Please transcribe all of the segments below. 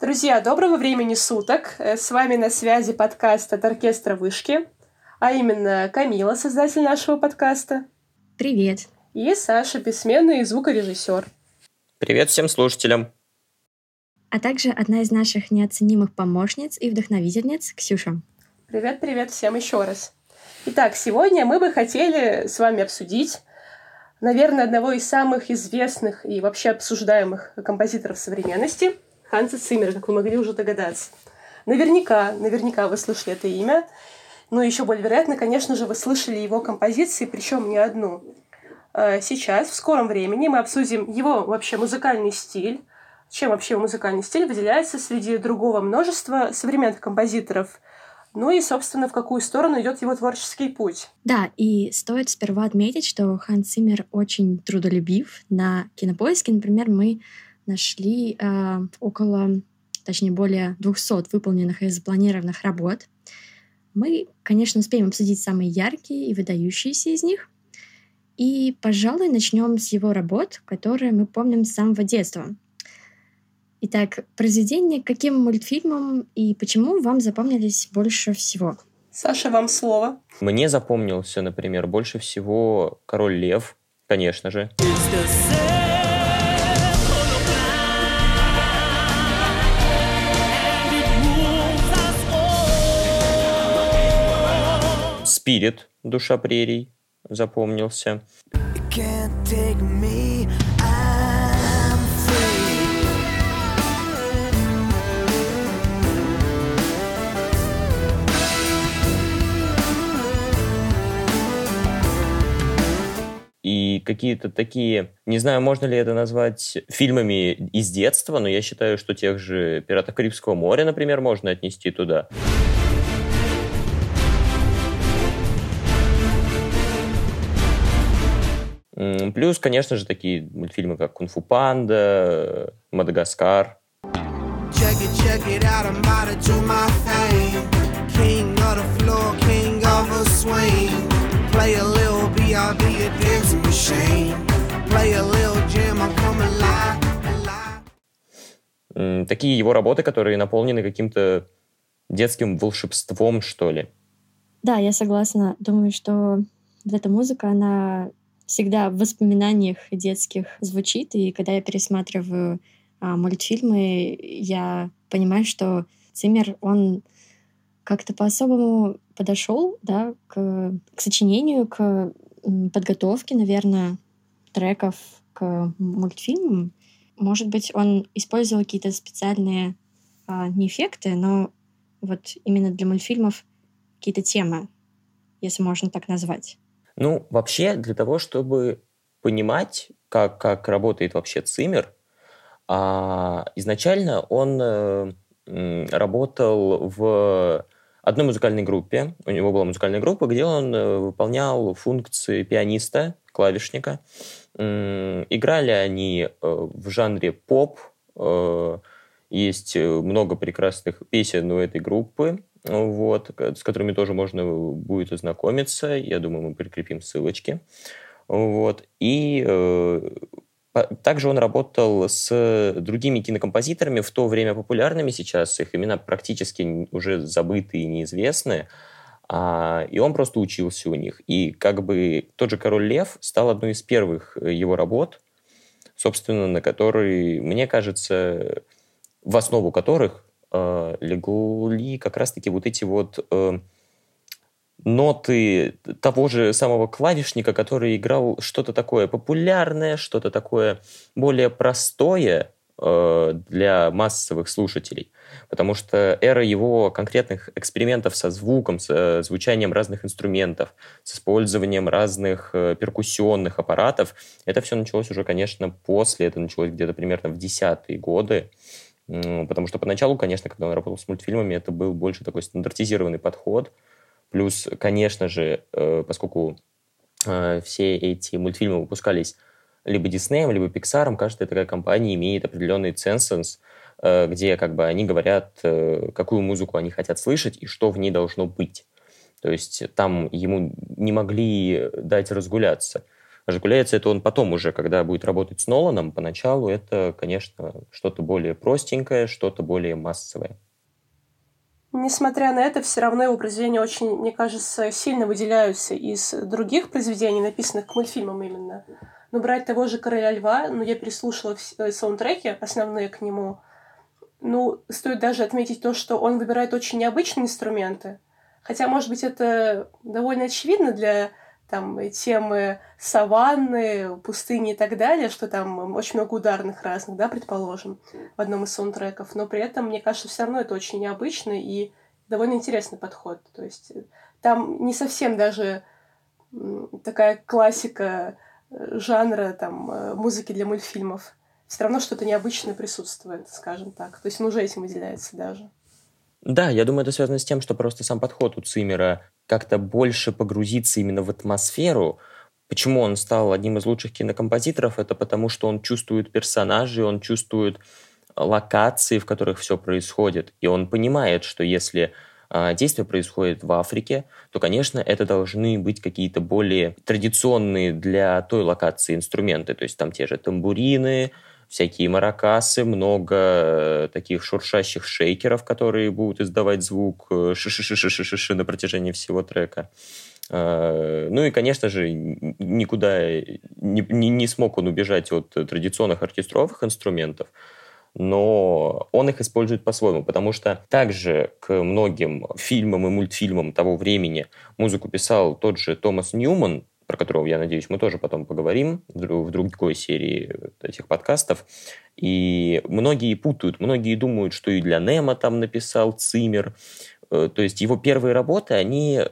Друзья, доброго времени суток. Э, с вами на связи подкаст от оркестра «Вышки», а именно Камила, создатель нашего подкаста. Привет. И Саша, бессменный звукорежиссер. Привет всем слушателям. А также одна из наших неоценимых помощниц и вдохновительниц, Ксюша. Привет-привет всем еще раз. Итак, сегодня мы бы хотели с вами обсудить, наверное, одного из самых известных и вообще обсуждаемых композиторов современности – Ханса Циммера, как вы могли уже догадаться. Наверняка, наверняка вы слышали это имя. Но еще более вероятно, конечно же, вы слышали его композиции, причем не одну. А, сейчас, в скором времени, мы обсудим его вообще музыкальный стиль, чем вообще его музыкальный стиль выделяется среди другого множества современных композиторов, ну и, собственно, в какую сторону идет его творческий путь. Да, и стоит сперва отметить, что Ханс Циммер очень трудолюбив. На Кинопоиске, например, мы нашли э, около, точнее, более 200 выполненных и запланированных работ. Мы, конечно, успеем обсудить самые яркие и выдающиеся из них. И, пожалуй, начнем с его работ, которые мы помним с самого детства. Итак, произведение каким мультфильмом и почему вам запомнились больше всего? Саша, вам слово. Мне запомнился, например, больше всего «Король лев», конечно же. Спирит, душа прерий, запомнился. Какие-то такие, не знаю, можно ли это назвать фильмами из детства, но я считаю, что тех же «Пиратов Карибского моря», например, можно отнести туда. Плюс, конечно же, такие мультфильмы, как «Кунг-фу панда», «Мадагаскар». Такие его работы, которые наполнены каким-то детским волшебством, что ли. Да, я согласна. Думаю, что вот эта музыка, она всегда в воспоминаниях детских звучит, и когда я пересматриваю а, мультфильмы, я понимаю, что Циммер, он как-то по-особому подошел да, к, к сочинению, к подготовке, наверное, треков к мультфильмам. Может быть, он использовал какие-то специальные а, не эффекты, но вот именно для мультфильмов какие-то темы, если можно так назвать. Ну, вообще, для того, чтобы понимать, как, как работает вообще Циммер, а, изначально он э, работал в одной музыкальной группе. У него была музыкальная группа, где он э, выполнял функции пианиста, клавишника. Играли они э, в жанре поп. Есть много прекрасных песен у этой группы вот, с которыми тоже можно будет ознакомиться. Я думаю, мы прикрепим ссылочки. Вот. И э, также он работал с другими кинокомпозиторами, в то время популярными сейчас, их имена практически уже забыты и неизвестны, а, и он просто учился у них. И как бы тот же «Король лев» стал одной из первых его работ, собственно, на который, мне кажется, в основу которых э, легли как раз-таки вот эти вот э, ноты того же самого клавишника, который играл что-то такое популярное, что-то такое более простое э, для массовых слушателей. Потому что эра его конкретных экспериментов со звуком, с э, звучанием разных инструментов, с использованием разных э, перкуссионных аппаратов, это все началось уже, конечно, после, это началось где-то примерно в десятые годы. Потому что поначалу, конечно, когда он работал с мультфильмами, это был больше такой стандартизированный подход. Плюс, конечно же, э, поскольку э, все эти мультфильмы выпускались либо Диснеем, либо Пиксаром, каждая такая компания имеет определенный ценсенс, э, где как бы они говорят, какую музыку они хотят слышать и что в ней должно быть. То есть там ему не могли дать разгуляться. Разгуляется это он потом уже, когда будет работать с Ноланом. Поначалу это, конечно, что-то более простенькое, что-то более массовое. Несмотря на это, все равно его произведения очень, мне кажется, сильно выделяются из других произведений, написанных к мультфильмам именно. Но брать того же «Короля льва», ну, я переслушала э, саундтреки, основные к нему, ну, стоит даже отметить то, что он выбирает очень необычные инструменты. Хотя, может быть, это довольно очевидно для там темы саванны, пустыни и так далее, что там очень много ударных разных, да, предположим, в одном из саундтреков. Но при этом, мне кажется, все равно это очень необычно и довольно интересный подход. То есть э, там не совсем даже такая классика э, жанра там э, музыки для мультфильмов. Все равно что-то необычное присутствует, скажем так. То есть он уже этим выделяется даже. Да, я думаю, это связано с тем, что просто сам подход у Цимера как-то больше погрузиться именно в атмосферу. Почему он стал одним из лучших кинокомпозиторов? Это потому, что он чувствует персонажей, он чувствует локации, в которых все происходит. И он понимает, что если э, действие происходит в Африке, то, конечно, это должны быть какие-то более традиционные для той локации инструменты. То есть там те же тамбурины, всякие маракасы, много э, таких шуршащих шейкеров, которые будут издавать звук ши-ши-ши-ши-ши на протяжении всего трека. Э, ну и, конечно же, никуда не, не смог он убежать от традиционных оркестровых инструментов, но он их использует по-своему, потому что также к многим фильмам и мультфильмам того времени музыку писал тот же Томас Ньюман, про которого, я надеюсь, мы тоже потом поговорим в другой серии этих подкастов. И многие путают, многие думают, что и для Немо там написал Цимер. Э, то есть его первые работы, они,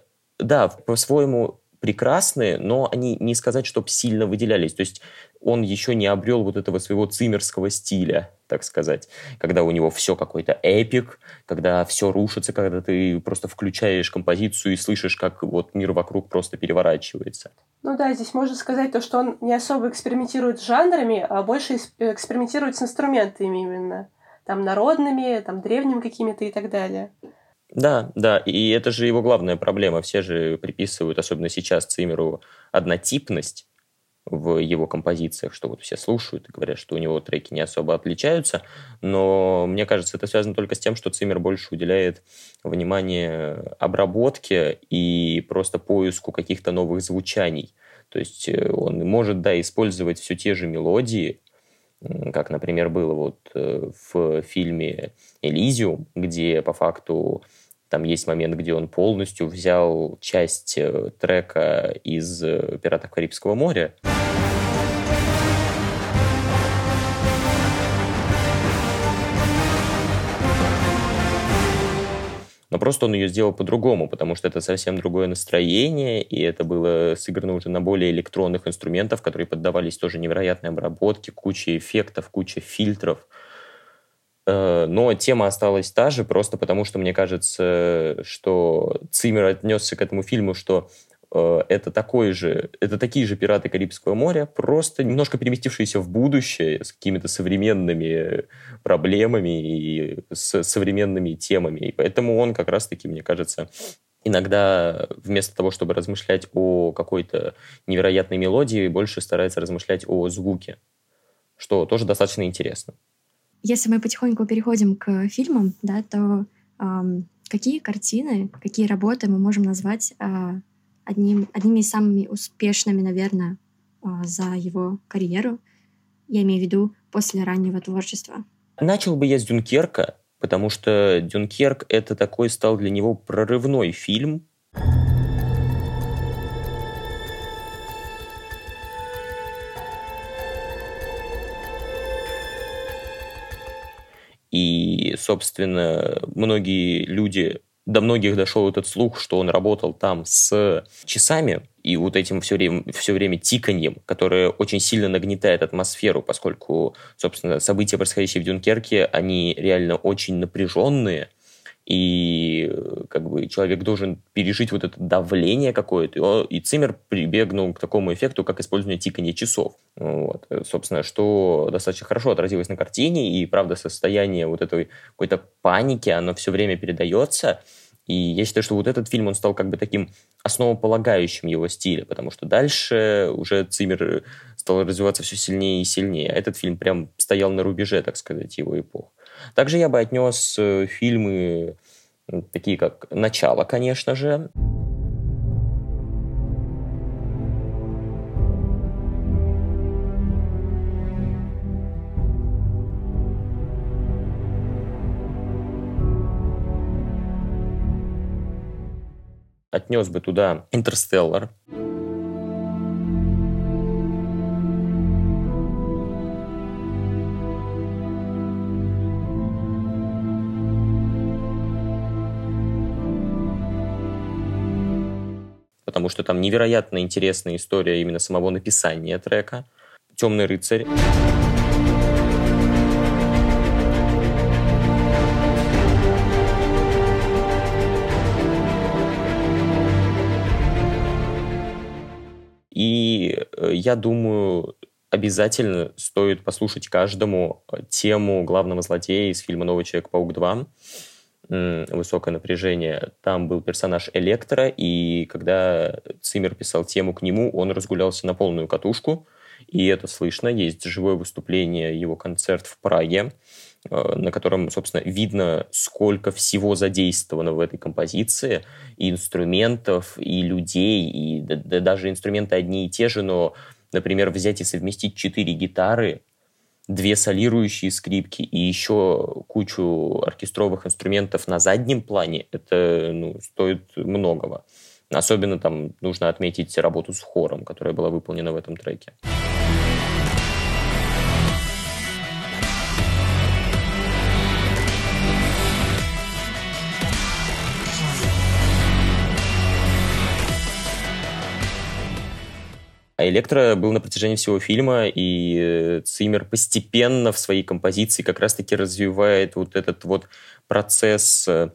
да, по-своему прекрасные, но они не сказать, чтобы сильно выделялись. То есть он еще не обрел вот этого своего цимерского стиля, так сказать, когда у него все какой-то эпик, когда все рушится, когда ты просто включаешь композицию и слышишь, как вот мир вокруг просто переворачивается. Ну да, здесь можно сказать то, что он не особо экспериментирует с жанрами, а больше экспериментирует с инструментами именно. Там народными, там древними какими-то и так далее. Да, да, и это же его главная проблема. Все же приписывают, особенно сейчас, Цимеру однотипность в его композициях, что вот все слушают и говорят, что у него треки не особо отличаются, но мне кажется, это связано только с тем, что Цимер больше уделяет внимание обработке и просто поиску каких-то новых звучаний. То есть э, он может, да, использовать все те же мелодии, как, например, было вот э, в фильме «Элизиум», где по факту там есть момент, где он полностью взял часть э, трека из э, «Пиратов Карибского моря». Но просто он ее сделал по-другому, потому что это совсем другое настроение, и это было сыграно уже на более электронных инструментах, которые поддавались тоже невероятной обработке, куче эффектов, куче фильтров. Э, но тема осталась та же, просто потому что мне кажется, что Циммер отнесся к этому фильму, что э, это такой же, это такие же пираты Карибского моря, просто немножко переместившиеся в будущее с какими-то современными проблемами и с современными темами. И поэтому он как раз-таки, мне кажется, иногда вместо того, чтобы размышлять о какой-то невероятной мелодии, больше старается размышлять о звуке, что тоже достаточно интересно. Если мы потихоньку переходим к фильмам, да, то эм, какие картины, какие работы мы можем назвать э, одним, одними из самыми успешными, наверное, э, за его карьеру? Я имею в виду после раннего творчества. Начал бы я с Дюнкерка, потому что Дюнкерк это такой стал для него прорывной фильм, И, собственно, многие люди, до многих дошел этот слух, что он работал там с часами и вот этим все время, все время тиканьем, которое очень сильно нагнетает атмосферу, поскольку, собственно, события, происходящие в Дюнкерке, они реально очень напряженные, и как бы человек должен пережить вот это давление какое-то. И Циммер прибегнул к такому эффекту, как использование тикания часов. Вот. Собственно, что достаточно хорошо отразилось на картине, и, правда, состояние вот этой какой-то паники, оно все время передается, И я считаю, что вот этот фильм, он стал как бы таким основополагающим его стиля, потому что дальше уже Циммер стал развиваться все сильнее и сильнее. А этот фильм прям стоял на рубеже, так сказать, его эпох. Также я бы отнес э, фильмы такие как «Начало», конечно же, отнес бы туда «Интерстеллар». Потому что там невероятно интересная история именно самого написания трека. «Темный рыцарь». И э, я думаю, обязательно стоит послушать каждому э, тему главного злодея из фильма «Новый Человек-паук 2» высокое напряжение. Там был персонаж Электро, и когда Циммер писал тему к нему, он разгулялся на полную катушку, и это слышно. Есть живое выступление, его концерт в Праге, э, на котором, собственно, видно, сколько всего задействовано в этой композиции, и инструментов, и людей, и да, да, даже инструменты одни и те же, но, например, взять и совместить четыре гитары, две солирующие скрипки и еще кучу оркестровых инструментов на заднем плане, это ну, стоит многого. Особенно там нужно отметить работу с хором, которая была выполнена в этом треке. А Электро был на протяжении всего фильма, и э, Циммер постепенно в своей композиции как раз-таки развивает вот этот вот процесс э,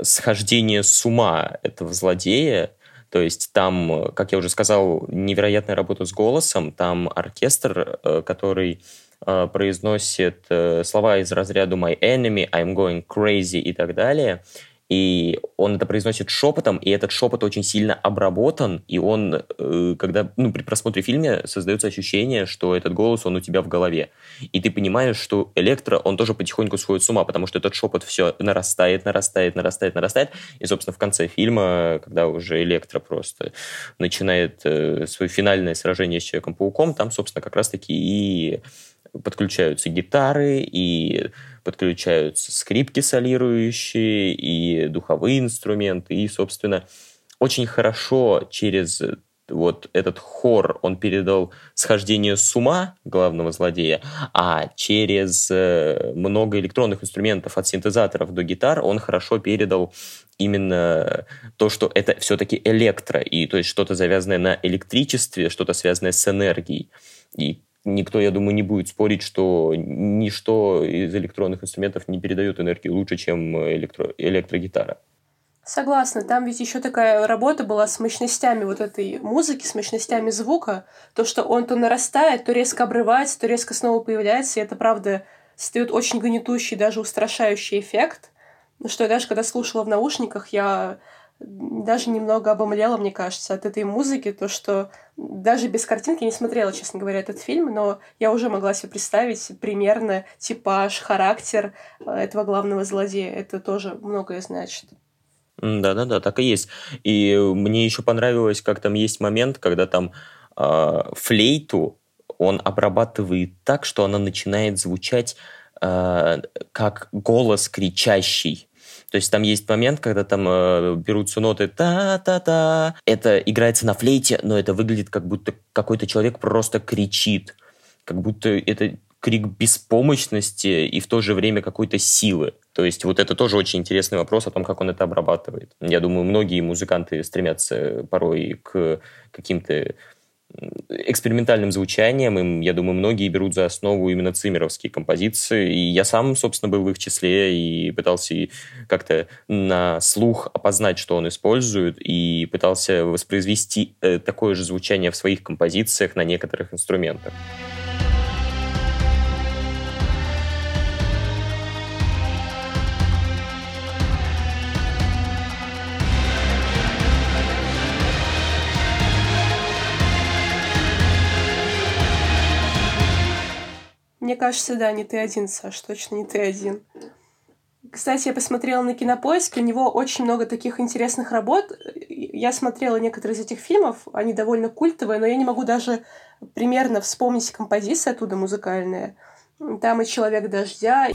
схождения с ума этого злодея. То есть там, как я уже сказал, невероятная работа с голосом, там оркестр, э, который произносит слова из разряда «my enemy», «I'm going crazy» и так далее – и он это произносит шепотом, и этот шепот очень сильно обработан, и он, э, когда, ну, при просмотре фильма создается ощущение, что этот голос, он у тебя в голове. И ты понимаешь, что Электро, он тоже потихоньку сходит с ума, потому что этот шепот все нарастает, нарастает, нарастает, нарастает. И, собственно, в конце фильма, когда уже Электро просто начинает э, свое финальное сражение с Человеком-пауком, там, собственно, как раз-таки и подключаются гитары, и подключаются скрипки солирующие, и духовые инструменты, и, собственно, очень хорошо через вот этот хор он передал схождение с ума главного злодея, а через э, много электронных инструментов от синтезаторов до гитар он хорошо передал именно то, что это все-таки электро, и то есть что-то завязанное на электричестве, что-то связанное с энергией. И никто, я думаю, не будет спорить, что ничто из электронных инструментов не передает энергию лучше, чем электро электрогитара. Согласна. Там ведь еще такая работа была с мощностями вот этой музыки, с мощностями звука. То, что он то нарастает, то резко обрывается, то резко снова появляется. И это, правда, создает очень гнетущий, даже устрашающий эффект. Что я даже когда слушала в наушниках, я даже немного обомлела, мне кажется, от этой музыки, то, что даже без картинки не смотрела, честно говоря, этот фильм, но я уже могла себе представить примерно типаж, характер э, этого главного злодея. Это тоже многое значит. Да-да-да, так и есть. И мне еще понравилось, как там есть момент, когда там э, флейту он обрабатывает так, что она начинает звучать э, как голос кричащий. То есть там есть момент, когда там э, берутся ноты та-та-та. Это играется на флейте, но это выглядит как будто какой-то человек просто кричит. Как будто это крик беспомощности и в то же время какой-то силы. То есть вот это тоже очень интересный вопрос о том, как он это обрабатывает. Я думаю, многие музыканты стремятся порой к каким-то экспериментальным звучанием. Им, я думаю, многие берут за основу именно циммеровские композиции. И я сам, собственно, был в их числе и пытался как-то на слух опознать, что он использует, и пытался воспроизвести э, такое же звучание в своих композициях на некоторых инструментах. Мне кажется, да, не ты один, Саш, точно не ты один. Кстати, я посмотрела на Кинопоиске, у него очень много таких интересных работ. Я смотрела некоторые из этих фильмов, они довольно культовые, но я не могу даже примерно вспомнить композиции оттуда музыкальные. Там и «Человек дождя»,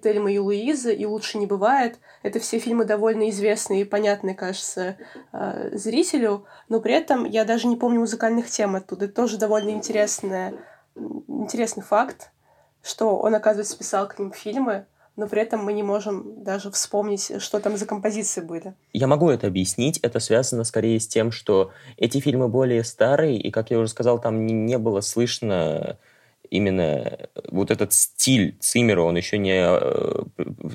Тельма и Луиза и «Лучше не бывает». Это все фильмы довольно известные и понятные, кажется, э, зрителю, но при этом я даже не помню музыкальных тем оттуда. Это тоже довольно интересная, интересный факт, что он, оказывается, писал к ним фильмы, но при этом мы не можем даже вспомнить, что там за композиции были. Я могу это объяснить. Это связано скорее с тем, что эти фильмы более старые, и, как я уже сказал, там не, не было слышно именно вот этот стиль Циммера, он еще не, э,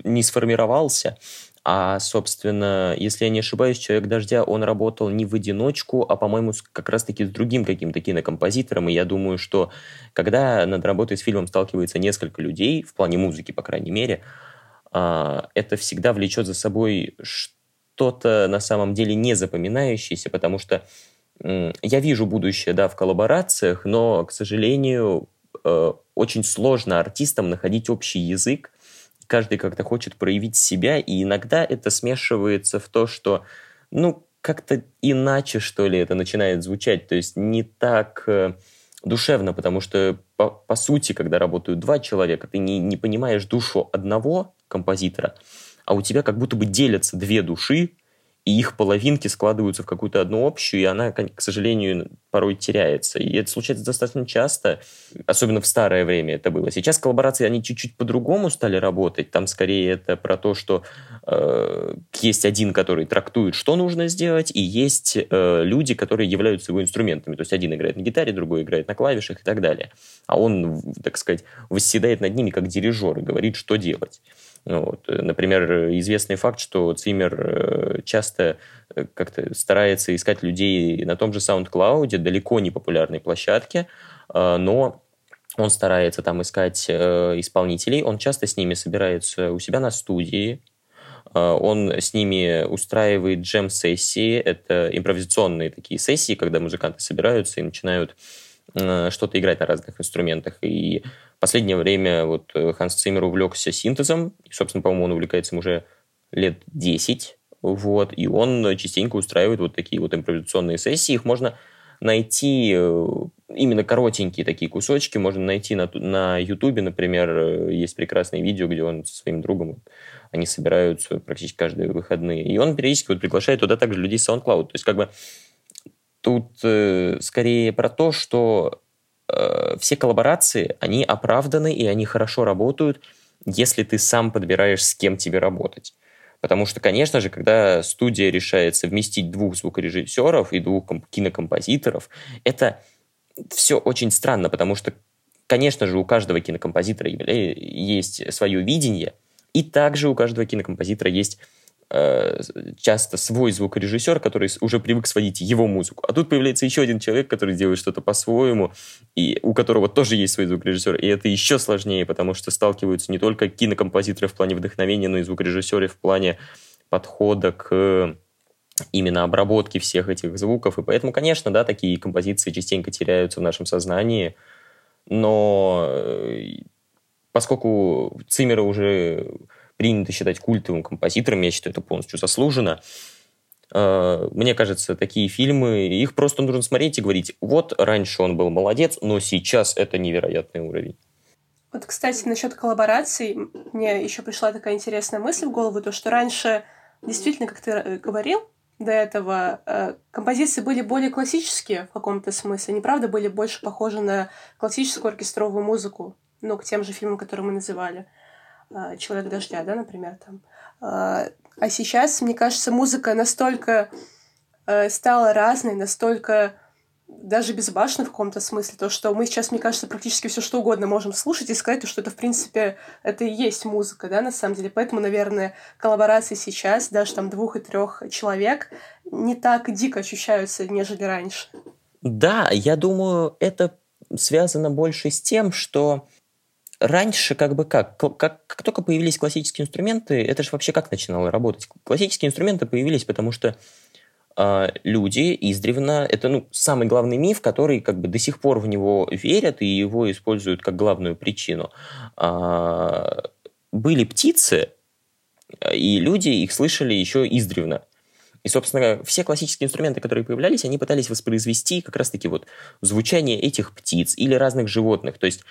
не сформировался. А, собственно, если я не ошибаюсь, «Человек дождя», он работал не в одиночку, а, по-моему, как раз-таки с другим каким-то кинокомпозитором. И я думаю, что когда над работой с фильмом сталкивается несколько людей, в плане музыки, по крайней мере, а, это всегда влечет за собой что-то на самом деле не запоминающееся, потому что я вижу будущее, да, в коллаборациях, но, к сожалению, Э, очень сложно артистам находить общий язык. Каждый как-то хочет проявить себя, и иногда это смешивается в то, что, ну, как-то иначе, что ли, это начинает звучать. То есть не так э, душевно, потому что, по, по сути, когда работают два человека, ты не, не понимаешь душу одного композитора, а у тебя как будто бы делятся две души, и их половинки складываются в какую-то одну общую, и она, к сожалению, порой теряется. И это случается достаточно часто, особенно в старое время это было. Сейчас коллаборации, они чуть-чуть по-другому стали работать. Там скорее это про то, что э, есть один, который трактует, что нужно сделать, и есть э, люди, которые являются его инструментами. То есть один играет на гитаре, другой играет на клавишах и так далее. А он, так сказать, восседает над ними как дирижер и говорит, что делать. Ну, вот. Например, известный факт, что Циммер э, часто э, как-то старается искать людей на том же SoundCloud, далеко не популярной площадке, э, но он старается там искать исполнителей, он часто с ними собирается у себя на студии, он с ними устраивает джем-сессии, это импровизационные такие сессии, когда музыканты собираются и начинают что-то играть на разных инструментах. И последнее время вот э, Ханс Циммер увлекся синтезом, и, собственно, по-моему, он увлекается уже лет 10, вот, и он частенько устраивает вот такие вот импровизационные сессии, их можно найти э, именно коротенькие такие кусочки, можно найти на, на YouTube, например, э, есть прекрасное видео, где он со своим другом, они собираются практически каждые выходные, и он периодически вот приглашает туда также людей с SoundCloud, то есть как бы тут э, скорее про то, что э, все коллаборации, они оправданы и они хорошо работают, если ты сам подбираешь, с кем тебе работать. Потому что, конечно же, когда студия решает совместить двух звукорежиссеров и двух кинокомпозиторов, это все очень странно, потому что, конечно же, у каждого кинокомпозитора есть свое видение, и также у каждого кинокомпозитора есть часто свой звукорежиссер, который уже привык сводить его музыку. А тут появляется еще один человек, который делает что-то по-своему, и у которого тоже есть свой звукорежиссер. И это еще сложнее, потому что сталкиваются не только кинокомпозиторы в плане вдохновения, но и звукорежиссеры в плане подхода к именно обработке всех этих звуков. И поэтому, конечно, да, такие композиции частенько теряются в нашем сознании, но э, поскольку Циммера уже принято считать культовым композитором, я считаю, это полностью заслуженно. А, мне кажется, такие фильмы, их просто нужно смотреть и говорить, вот раньше он был молодец, но сейчас это невероятный уровень. Вот, кстати, насчет коллабораций, мне еще пришла такая интересная мысль в голову, то, что раньше, действительно, как ты э, говорил, до этого э, композиции были более классические в каком-то смысле. Они, правда, были больше похожи на классическую оркестровую музыку, ну, к тем же фильмам, которые мы называли. А, человек дождя, да, например, там. А, а сейчас, мне кажется, музыка настолько э, стала разной, настолько даже безбашенной в каком-то смысле, то, что мы сейчас, мне кажется, практически все что угодно можем слушать и сказать, что это, в принципе, это и есть музыка, да, на самом деле. Поэтому, наверное, коллаборации сейчас, даже там двух и трех человек, не так дико ощущаются, нежели раньше. Да, я думаю, это связано больше с тем, что раньше как бы как? Как, как только появились классические инструменты, это же вообще как начинало работать? Классические инструменты появились, потому что э, люди издревно, это ну, самый главный миф, который как бы до сих пор в него верят и его используют как главную причину. Э, были птицы, и люди их слышали еще издревно. И, собственно, все классические инструменты, которые появлялись, они пытались воспроизвести как раз-таки вот звучание этих птиц или разных животных. То есть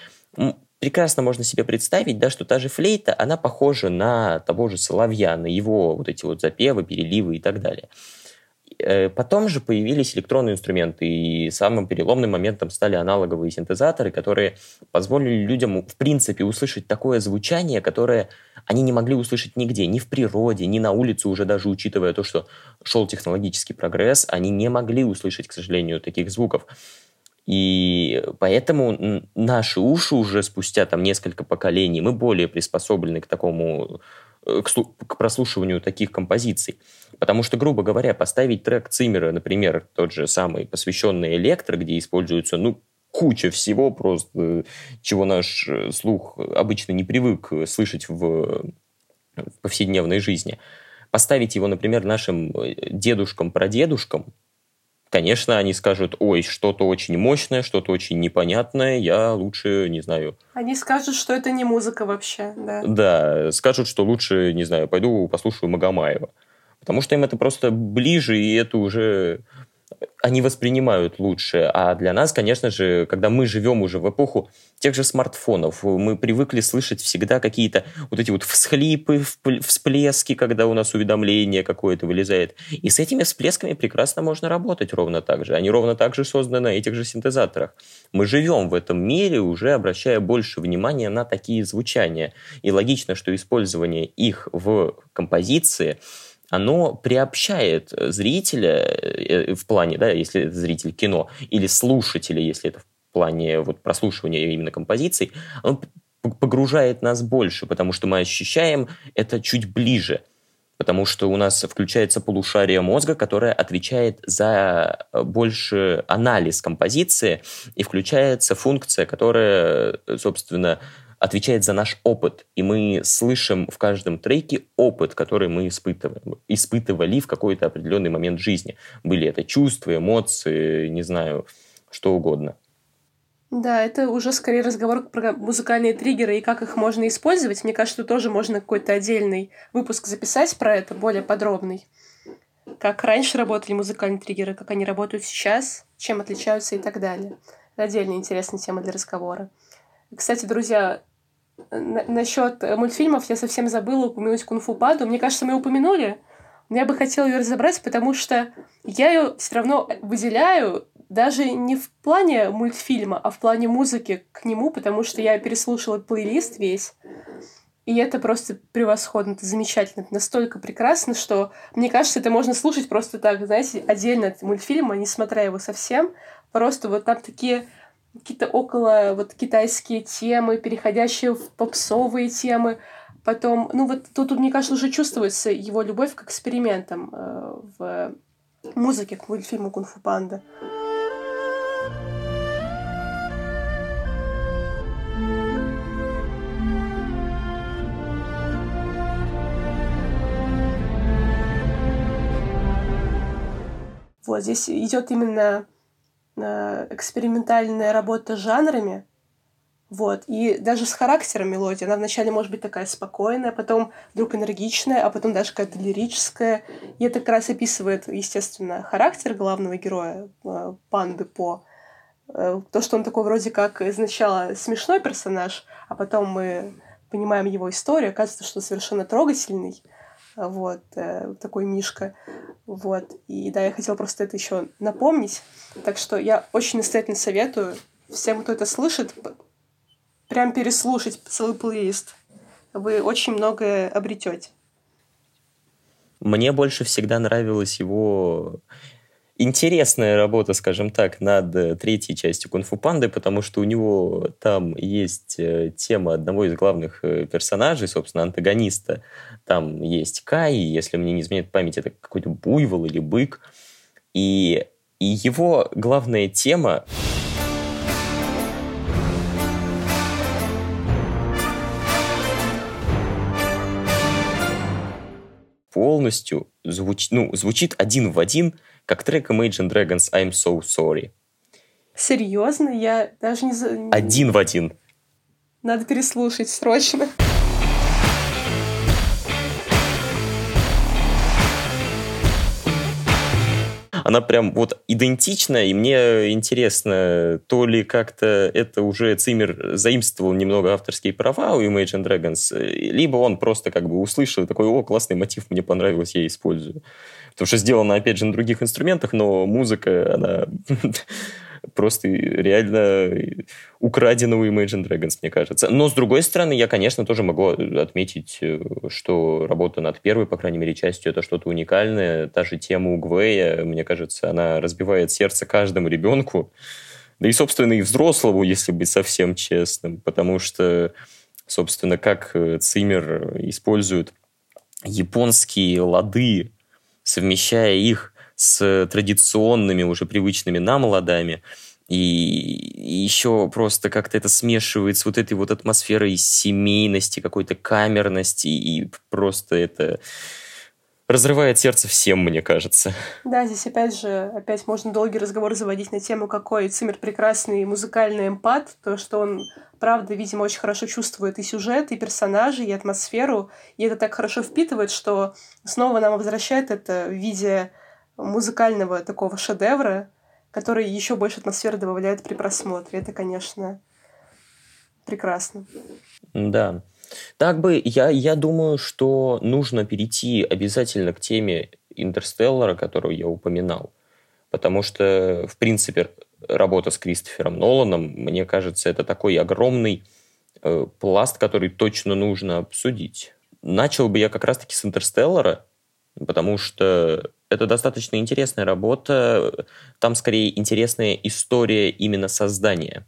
прекрасно можно себе представить, да, что та же флейта, она похожа на того же соловья, на его вот эти вот запевы, переливы и так далее. Э, потом же появились электронные инструменты, и самым переломным моментом стали аналоговые синтезаторы, которые позволили людям, в принципе, услышать такое звучание, которое они не могли услышать нигде, ни в природе, ни на улице, уже даже учитывая то, что шел технологический прогресс, они не могли услышать, к сожалению, таких звуков. И поэтому наши уши уже спустя там несколько поколений, мы более приспособлены к такому к, к прослушиванию таких композиций. Потому что, грубо говоря, поставить трек Циммера, например, тот же самый, посвященный электро, где используется, ну, куча всего просто, чего наш э, слух обычно не привык слышать в повседневной жизни. Поставить его, например, нашим э, дедушкам-прадедушкам, конечно, они скажут, ой, что-то очень мощное, что-то очень непонятное, я лучше, не знаю... Они скажут, что это не музыка вообще, да. Да, скажут, что лучше, не знаю, пойду послушаю Магомаева. Потому что им это просто ближе, и это уже они воспринимают лучше. А для нас, конечно же, когда мы живем уже в эпоху тех же смартфонов, мы привыкли слышать всегда какие-то вот эти вот всхлипы, всплески, когда у нас уведомление какое-то вылезает. И с этими всплесками прекрасно можно работать ровно так же. Они ровно так же созданы на этих же синтезаторах. Мы живем в этом мире, уже обращая больше внимания на такие звучания. И логично, что использование их в композиции – оно приобщает зрителя э, в плане, да, если это зритель кино, или слушателя, если это в плане вот прослушивания именно композиций, оно погружает нас больше, потому что мы ощущаем это чуть ближе, потому что у нас включается полушарие мозга, которое отвечает за больше анализ композиции, и включается функция, которая, собственно, отвечает за наш опыт, и мы слышим в каждом треке опыт, который мы испытываем, испытывали в какой-то определенный момент жизни. Были это чувства, эмоции, не знаю, что угодно. Да, это уже скорее разговор про музыкальные триггеры и как их можно использовать. Мне кажется, тоже можно какой-то отдельный выпуск записать про это, более подробный. Как раньше работали музыкальные триггеры, как они работают сейчас, чем отличаются и так далее. Это отдельная интересная тема для разговора. Кстати, друзья, насчет мультфильмов я совсем забыла упомянуть Кунг-фу Паду. Мне кажется, мы упомянули, но я бы хотела ее разобрать, потому что я ее все равно выделяю даже не в плане мультфильма, а в плане музыки к нему, потому что я переслушала плейлист весь. И это просто превосходно, это замечательно, это настолько прекрасно, что мне кажется, это можно слушать просто так, знаете, отдельно от мультфильма, не смотря его совсем. Просто вот там такие какие-то около вот китайские темы, переходящие в попсовые темы. Потом, ну вот тут, тут мне кажется, уже чувствуется его любовь к экспериментам э, в музыке, к мультфильму «Кунг-фу панда». Вот здесь идет именно экспериментальная работа с жанрами, вот. И даже с характером мелодии. Она вначале может быть такая спокойная, потом вдруг энергичная, а потом даже какая-то лирическая. И это как раз описывает, естественно, характер главного героя, э, панды По. Э, то, что он такой вроде как сначала смешной персонаж, а потом мы понимаем его историю, оказывается, что совершенно трогательный вот, э, такой Мишка, вот, и да, я хотела просто это еще напомнить, так что я очень настоятельно советую всем, кто это слышит, прям переслушать целый плейлист, вы очень многое обретете. Мне больше всегда нравилось его интересная работа, скажем так, над э, третьей частью Кунг-фу Панды, потому что у него там есть э, тема одного из главных персонажей, собственно, антагониста. Там есть Кай, если мне не изменяет память, это какой-то буйвол или бык. И, и его главная тема полностью звуч, ну, звучит один в один как трек Imagine Dragons I'm So Sorry. Серьезно? Я даже не... Один в один. Надо переслушать срочно. Она прям вот идентична, и мне интересно, то ли как-то это уже Циммер заимствовал немного авторские права у Imagine Dragons, либо он просто как бы услышал такой, о, классный мотив, мне понравилось, я использую. Потому что сделано, опять же, на других инструментах, но музыка, она просто реально украденного Imagine Dragons, мне кажется. Но, с другой стороны, я, конечно, тоже могу отметить, э, что работа над первой, по крайней мере, частью, это что-то уникальное. Та же тема Угвея, мне кажется, она разбивает сердце каждому ребенку, да и, собственно, и взрослому, если быть совсем честным, потому что, собственно, как э, Циммер использует японские лады, совмещая их с традиционными, уже привычными нам ладами. И, еще просто как-то это смешивает с вот этой вот атмосферой семейности, какой-то камерности, и просто это разрывает сердце всем, мне кажется. Да, здесь опять же, опять можно долгий разговор заводить на тему, какой Циммер прекрасный музыкальный эмпат, то, что он, правда, видимо, очень хорошо чувствует и сюжет, и персонажей, и атмосферу, и это так хорошо впитывает, что снова нам возвращает это в виде музыкального такого шедевра, который еще больше атмосферы добавляет при просмотре. Это, конечно, прекрасно. Да. Так бы, я, я думаю, что нужно перейти обязательно к теме Интерстеллара, которую я упоминал. Потому что, в принципе, работа с Кристофером Ноланом, мне кажется, это такой огромный э, пласт, который точно нужно обсудить. Начал бы я как раз-таки с Интерстеллара, потому что это достаточно интересная работа. Там скорее интересная история именно создания.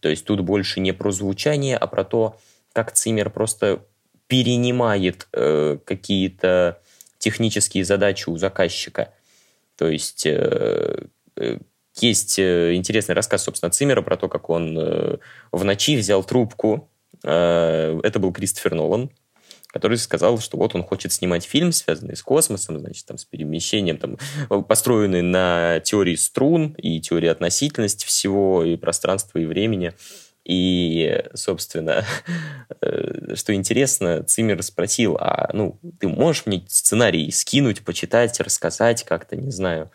То есть тут больше не про звучание, а про то, как Циммер просто перенимает э, какие-то технические задачи у заказчика. То есть э, э есть э, интересный рассказ, собственно, Циммера про то, как он э, в ночи взял трубку. Э, это был Кристофер Нолан, который сказал, что вот он хочет снимать фильм, связанный с космосом, значит, там, с перемещением, там, построенный на теории струн и теории относительности всего, и пространства, и времени. И, собственно, э, что интересно, Циммер спросил, а, ну, ты можешь мне сценарий скинуть, почитать, рассказать как-то, не знаю.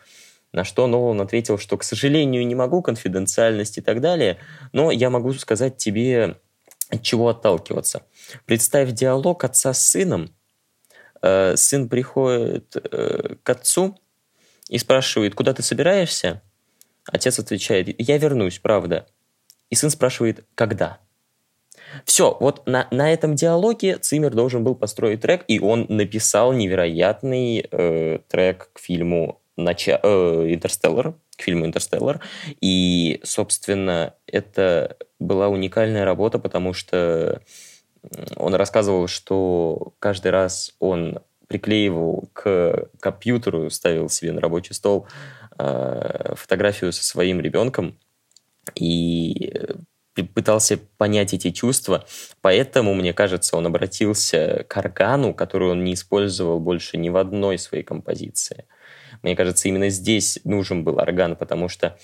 На что Нолан ответил, что, к сожалению, не могу, конфиденциальность и так далее, но я могу сказать тебе, от чего отталкиваться. Представь диалог отца с сыном. Э, сын приходит э, к отцу и спрашивает, куда ты собираешься? Отец отвечает, я вернусь, правда. И сын спрашивает, когда? Все, вот на, на этом диалоге Циммер должен был построить трек, и он написал невероятный э, трек к фильму э, «Интерстеллар», к фильму «Интерстеллар». И, собственно, это была уникальная работа, потому что он рассказывал, что каждый раз он приклеивал к компьютеру, ставил себе на рабочий стол э, фотографию со своим ребенком и пытался понять эти чувства. Поэтому, мне кажется, он обратился к органу, который он не использовал больше ни в одной своей композиции. Мне кажется, именно здесь нужен был орган, потому что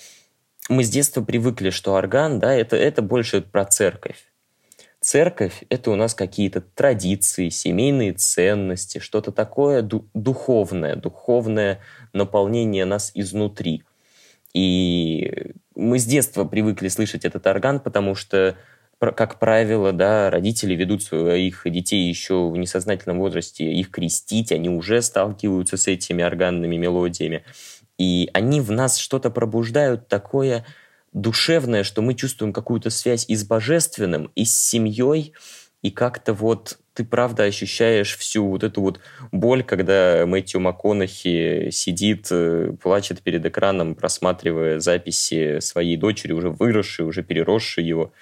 мы с детства привыкли, что орган, да, это, это больше про церковь. Церковь – это у нас какие-то традиции, семейные ценности, что-то такое ду- духовное, духовное наполнение нас изнутри. И мы с детства привыкли слышать этот орган, потому что, как правило, да, родители ведут своих детей еще в несознательном возрасте их крестить, они уже сталкиваются с этими органными мелодиями. И они в нас что-то пробуждают такое – душевное, что мы чувствуем какую-то связь и с божественным, и с семьей, и как-то вот ты правда ощущаешь всю вот эту вот боль, когда Мэтью МакКонахи сидит, э, плачет перед экраном, просматривая записи своей дочери, уже выросшей, уже переросшей его.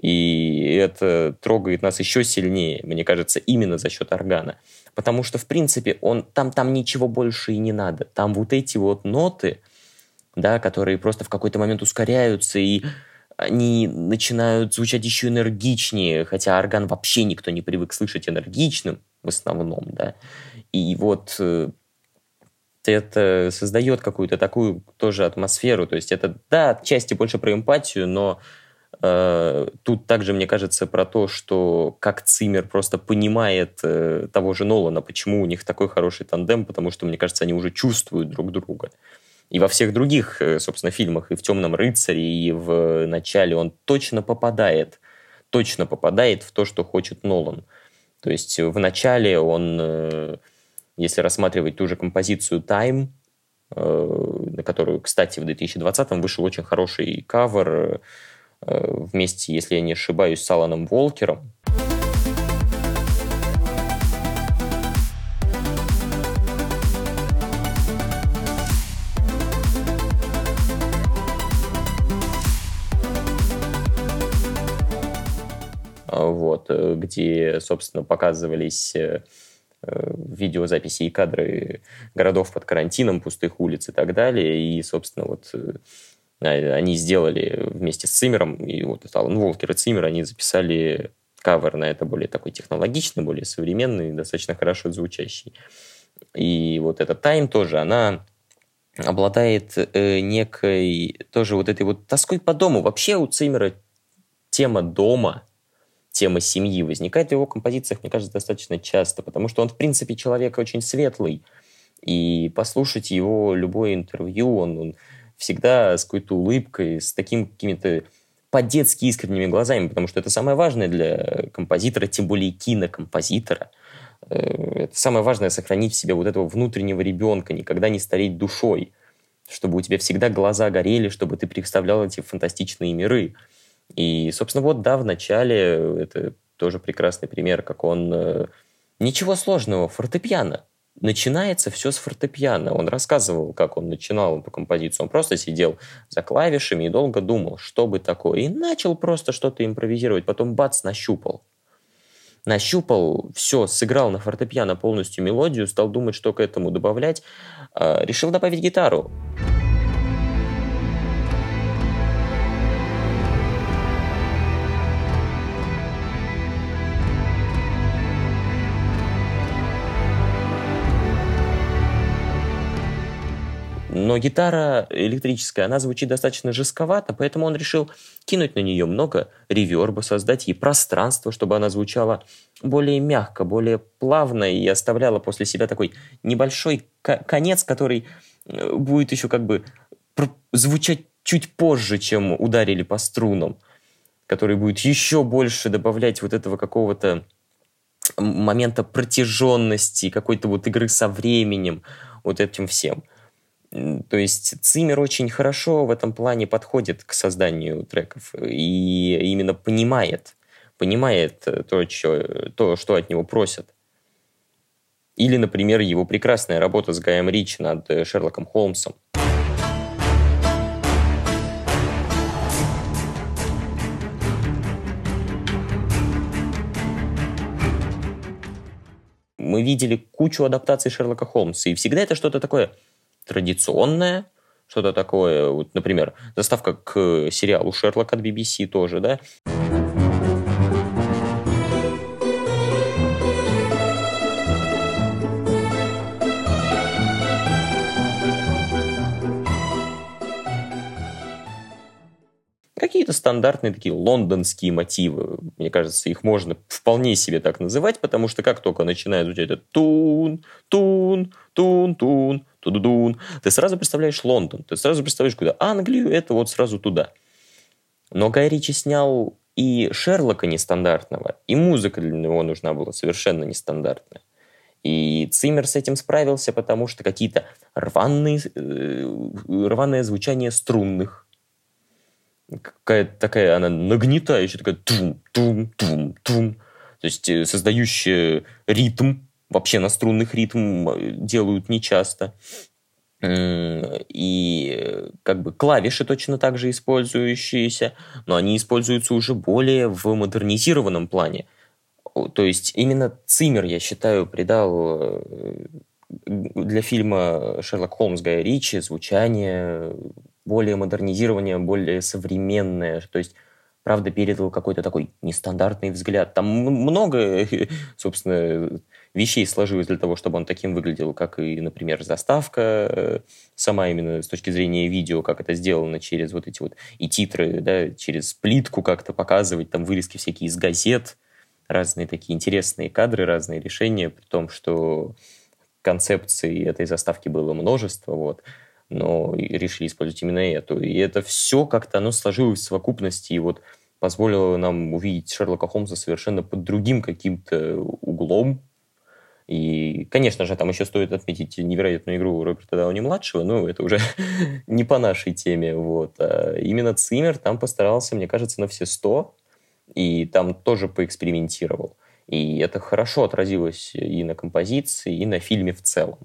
И это трогает нас еще сильнее, мне кажется, именно за счет органа. Потому что, в принципе, он, там, там ничего больше и не надо. Там вот эти вот ноты, да, которые просто в какой-то момент ускоряются, и они начинают звучать еще энергичнее, хотя орган вообще никто не привык слышать энергичным в основном, да. И вот э, это создает какую-то такую тоже атмосферу. То есть это, да, отчасти больше про эмпатию, но тут также, мне кажется, про то, что как Цимер просто понимает э, того же Нолана, почему у них такой хороший тандем, потому что, мне кажется, они уже чувствуют друг друга. И во всех других, э, собственно, фильмах, и в «Темном рыцаре», и в «Начале» он точно попадает, точно попадает в то, что хочет Нолан. То есть в «Начале» он э, если рассматривать ту же композицию э, на которую, кстати, в 2020-м вышел очень хороший кавер э, вместе, если я не ошибаюсь, с Аланом Волкером. вот, э, где, собственно, показывались Э, видеозаписи и кадры городов под карантином, пустых улиц и так далее. И, собственно, вот э, а, они сделали вместе с Циммером, и вот Алан Волкер и Циммер, они записали кавер на это более такой технологичный, более современный, достаточно хорошо звучащий. И вот эта Time тоже, она обладает э, некой тоже вот этой вот тоской по дому. Вообще у Циммера тема дома тема семьи возникает в его композициях, мне кажется, достаточно часто, потому что он, в принципе, человек очень светлый, и послушать его любое интервью, он, он всегда с какой-то улыбкой, с таким какими-то по-детски искренними глазами, потому что это самое важное для композитора, тем более кинокомпозитора. Э, это самое важное сохранить в себе вот этого внутреннего ребенка, никогда не стареть душой, чтобы у тебя всегда глаза горели, чтобы ты представлял эти фантастичные миры. И, собственно, вот, да, в начале это тоже прекрасный пример, как он... Э, ничего сложного, фортепиано. Начинается все с фортепиано. Он рассказывал, как он начинал эту композицию. Он просто сидел за клавишами и долго думал, что бы такое. И начал просто что-то импровизировать. Потом бац, нащупал. Нащупал, все, сыграл на фортепиано полностью мелодию, стал думать, что к этому добавлять. А, решил добавить гитару. Но гитара электрическая, она звучит достаточно жестковато, поэтому он решил кинуть на нее много реверба, создать ей пространство, чтобы она звучала более мягко, более плавно и оставляла после себя такой небольшой конец, который э, будет еще как бы звучать чуть позже, чем ударили по струнам, который будет еще больше добавлять вот этого какого-то момента протяженности, какой-то вот игры со временем, вот этим всем. То есть Цимер очень хорошо в этом плане подходит к созданию треков и именно понимает, понимает то, что, то, что от него просят. Или, например, его прекрасная работа с Гаем Ричи над Шерлоком Холмсом. Мы видели кучу адаптаций Шерлока Холмса, и всегда это что-то такое традиционное, что-то такое, вот, например, заставка к сериалу «Шерлок» от BBC тоже, да, какие-то стандартные такие лондонские мотивы. Мне кажется, их можно вполне себе так называть, потому что как только начинает звучать это тун, тун, тун, тун, тудудун, ты сразу представляешь Лондон, ты сразу представляешь куда. Англию это вот сразу туда. Но Гай Ричи снял и Шерлока нестандартного, и музыка для него нужна была совершенно нестандартная. И Циммер с этим справился, потому что какие-то рваные, э, рваное звучание струнных, какая-то такая, она нагнетающая, такая тум-тум-тум-тум, то есть э, создающая ритм, вообще на струнных ритм э, делают нечасто. И как бы клавиши точно так же использующиеся, но они используются уже более в модернизированном плане. То есть именно Циммер, я считаю, придал э, для фильма «Шерлок Холмс» Гая Ричи звучание более модернизирование, более современное, то есть правда передал какой-то такой нестандартный взгляд. Там много, собственно, вещей сложилось для того, чтобы он таким выглядел, как и, например, заставка э, сама именно с точки зрения видео, как это сделано через вот эти вот и титры, да, через плитку как-то показывать, там вырезки всякие из газет, разные такие интересные кадры, разные решения, при том, что концепции этой заставки было множество, вот, но решили использовать именно эту. И это все как-то, оно сложилось в совокупности, и вот позволило нам увидеть Шерлока Холмса совершенно под другим каким-то углом. И, конечно же, там еще стоит отметить невероятную игру Роберта Дауни-младшего, но это уже не по нашей теме. Вот. А именно Циммер там постарался, мне кажется, на все сто, и там тоже поэкспериментировал. И это хорошо отразилось и на композиции, и на фильме в целом.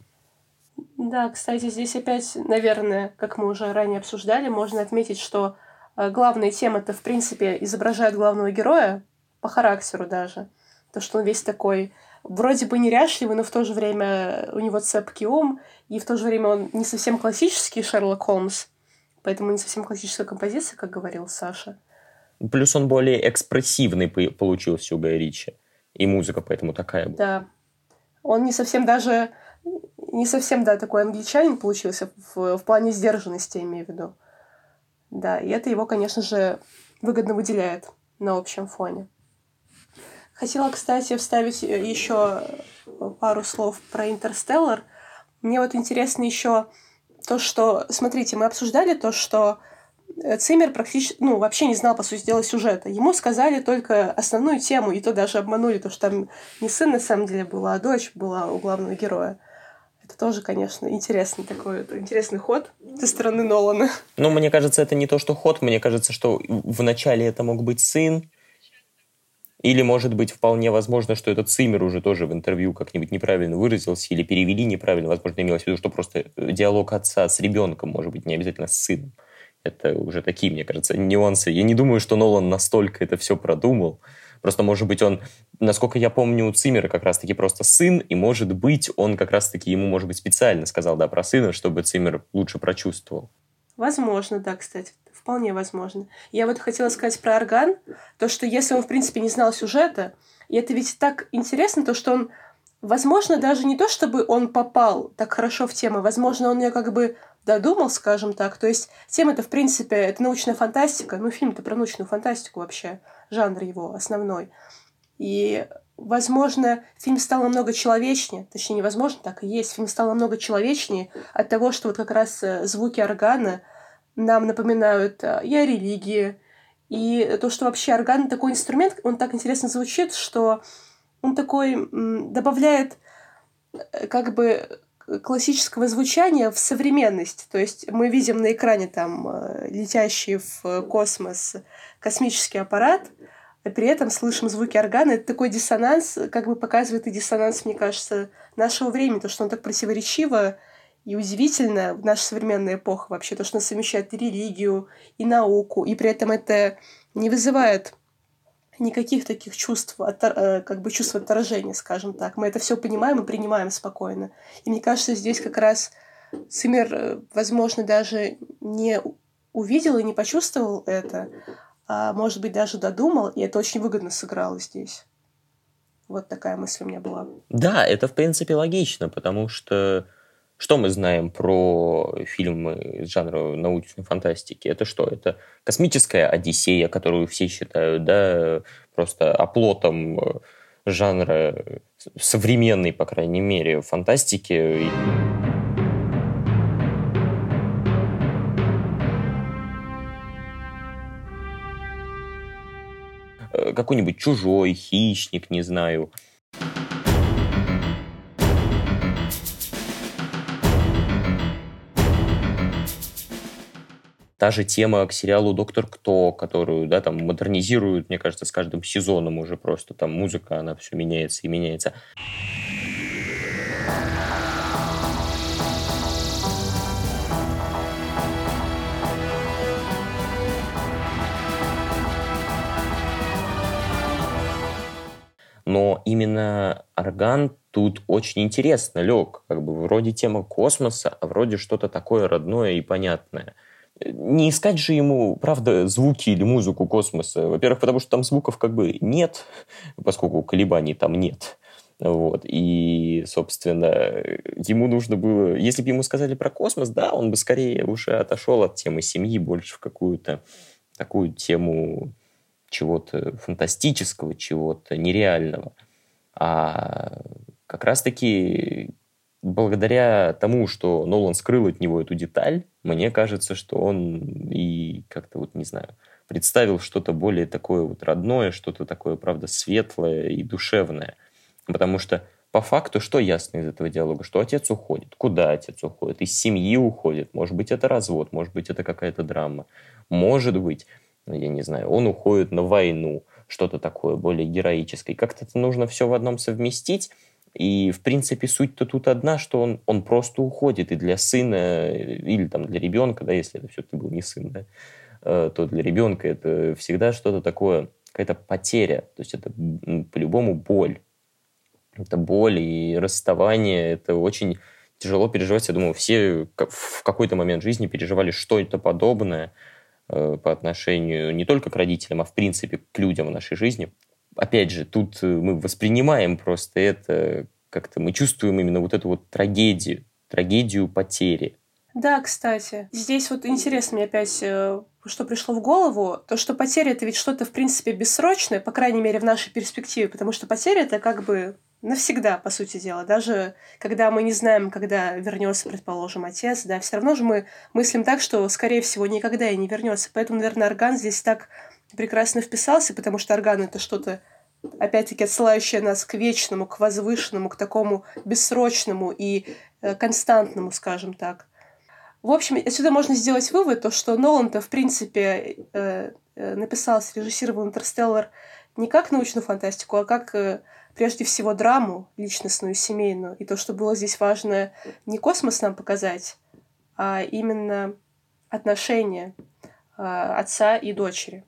Да, кстати, здесь опять, наверное, как мы уже ранее обсуждали, можно отметить, что э, главная тема-то, в принципе, изображает главного героя, по характеру даже. То, что он весь такой вроде бы неряшливый, но в то же время у него цепкий ум, и в то же время он не совсем классический Шерлок Холмс, поэтому не совсем классическая композиция, как говорил Саша. Плюс он более экспрессивный получился у Гая Ричи, и музыка поэтому такая была. Да. Он не совсем даже не совсем, да, такой англичанин получился в, в плане сдержанности, имею в виду. Да, и это его, конечно же, выгодно выделяет на общем фоне. Хотела, кстати, вставить еще пару слов про «Интерстеллар». Мне вот интересно еще то, что... Смотрите, мы обсуждали то, что Циммер практически, ну, вообще не знал, по сути дела, сюжета. Ему сказали только основную тему, и то даже обманули, то, что там не сын на самом деле был, а дочь была у главного героя. Это тоже, конечно, интересный такой интересный ход со стороны Нолана. Ну, мне кажется, это не то, что ход. Мне кажется, что в начале это мог быть сын. Или, может быть, вполне возможно, что этот Циммер уже тоже в интервью как-нибудь неправильно выразился или перевели неправильно. Возможно, имелось в виду, что просто диалог отца с ребенком, может быть, не обязательно с сыном. Это уже такие, мне кажется, нюансы. Я не думаю, что Нолан настолько это все продумал. Просто, может быть, он, насколько я помню, у Циммера как раз-таки просто сын, и, может быть, он как раз-таки ему, может быть, специально сказал, да, про сына, чтобы Циммер лучше прочувствовал. Возможно, да, кстати. Вполне возможно. Я вот хотела сказать про орган, то, что если он, в принципе, не знал сюжета, и это ведь так интересно, то, что он, возможно, даже не то, чтобы он попал так хорошо в тему, возможно, он ее как бы додумал, скажем так. То есть тема-то, в принципе, это научная фантастика. Ну, фильм-то про научную фантастику вообще жанр его основной. И, возможно, фильм стал намного человечнее, точнее, невозможно, так и есть, фильм стал намного человечнее от того, что вот как раз э, звуки органа нам напоминают э, и о религии, и то, что вообще орган такой инструмент, он так интересно звучит, что он такой добавляет э, как бы классического звучания в современность. То есть мы видим на экране там летящий в космос космический аппарат, а при этом слышим звуки органа. Это такой диссонанс, как бы показывает и диссонанс, мне кажется, нашего времени, то, что он так противоречиво и удивительно в нашу современную эпоху вообще, то, что он совмещает и религию, и науку, и при этом это не вызывает никаких таких чувств, э, как бы чувств отторжения, скажем так. Мы это все понимаем и принимаем спокойно. И мне кажется, здесь как раз Циммер, э, возможно, даже не увидел и не почувствовал это, а может быть, даже додумал, и это очень выгодно сыграло здесь. Вот такая мысль у меня была. Да, это, в принципе, логично, потому что что мы знаем про фильмы из жанра научной фантастики? Это что? Это космическая Одиссея, которую все считают, да, просто оплотом э, жанра современной, по крайней мере, фантастики. Э, какой-нибудь чужой, хищник, не знаю. Та же тема к сериалу «Доктор Кто», которую, да, там модернизируют, мне кажется, с каждым сезоном уже просто там музыка, она все меняется и меняется. но именно орган тут очень интересно лег. Как бы вроде тема космоса, а вроде что-то такое родное и понятное. Не искать же ему, правда, звуки или музыку космоса. Во-первых, потому что там звуков как бы нет, поскольку колебаний там нет. Вот. И, собственно, ему нужно было... Если бы ему сказали про космос, да, он бы скорее уже отошел от темы семьи больше в какую-то такую тему чего-то фантастического, чего-то нереального. А как раз-таки благодаря тому, что Нолан скрыл от него эту деталь, мне кажется, что он и как-то вот, не знаю, представил что-то более такое вот родное, что-то такое, правда, светлое и душевное – Потому что по факту что ясно из этого диалога? Что отец уходит. Куда отец уходит? Из семьи уходит. Может быть, это развод, может быть, это какая-то драма. Может быть, я не знаю, он уходит на войну, что-то такое более героическое. Как-то это нужно все в одном совместить. И, в принципе, суть-то тут одна, что он, он просто уходит. И для сына, или там для ребенка, да, если это все-таки был не сын, да, э, то для ребенка это всегда что-то такое, какая-то потеря. То есть это по-любому боль это боль и расставание, это очень тяжело переживать. Я думаю, все в какой-то момент жизни переживали что-то подобное э, по отношению не только к родителям, а в принципе к людям в нашей жизни. Опять же, тут э, мы воспринимаем просто это как-то, мы чувствуем именно вот эту вот трагедию, трагедию потери. Да, кстати, здесь вот интересно мне опять э, что пришло в голову, то, что потеря это ведь что-то, в принципе, бессрочное, по крайней мере, в нашей перспективе, потому что потеря это как бы навсегда, по сути дела. Даже когда мы не знаем, когда вернется, предположим, отец, да, все равно же мы мыслим так, что, скорее всего, никогда и не вернется. Поэтому, наверное, орган здесь так прекрасно вписался, потому что орган это что-то, опять-таки, отсылающее нас к вечному, к возвышенному, к такому бессрочному и э, константному, скажем так. В общем, отсюда можно сделать вывод, то, что Нолан-то, в принципе, э, э, написал, срежиссировал «Интерстеллар» не как научную фантастику, а как прежде всего драму личностную, семейную. И то, что было здесь важно не космос нам показать, а именно отношения э, отца и дочери.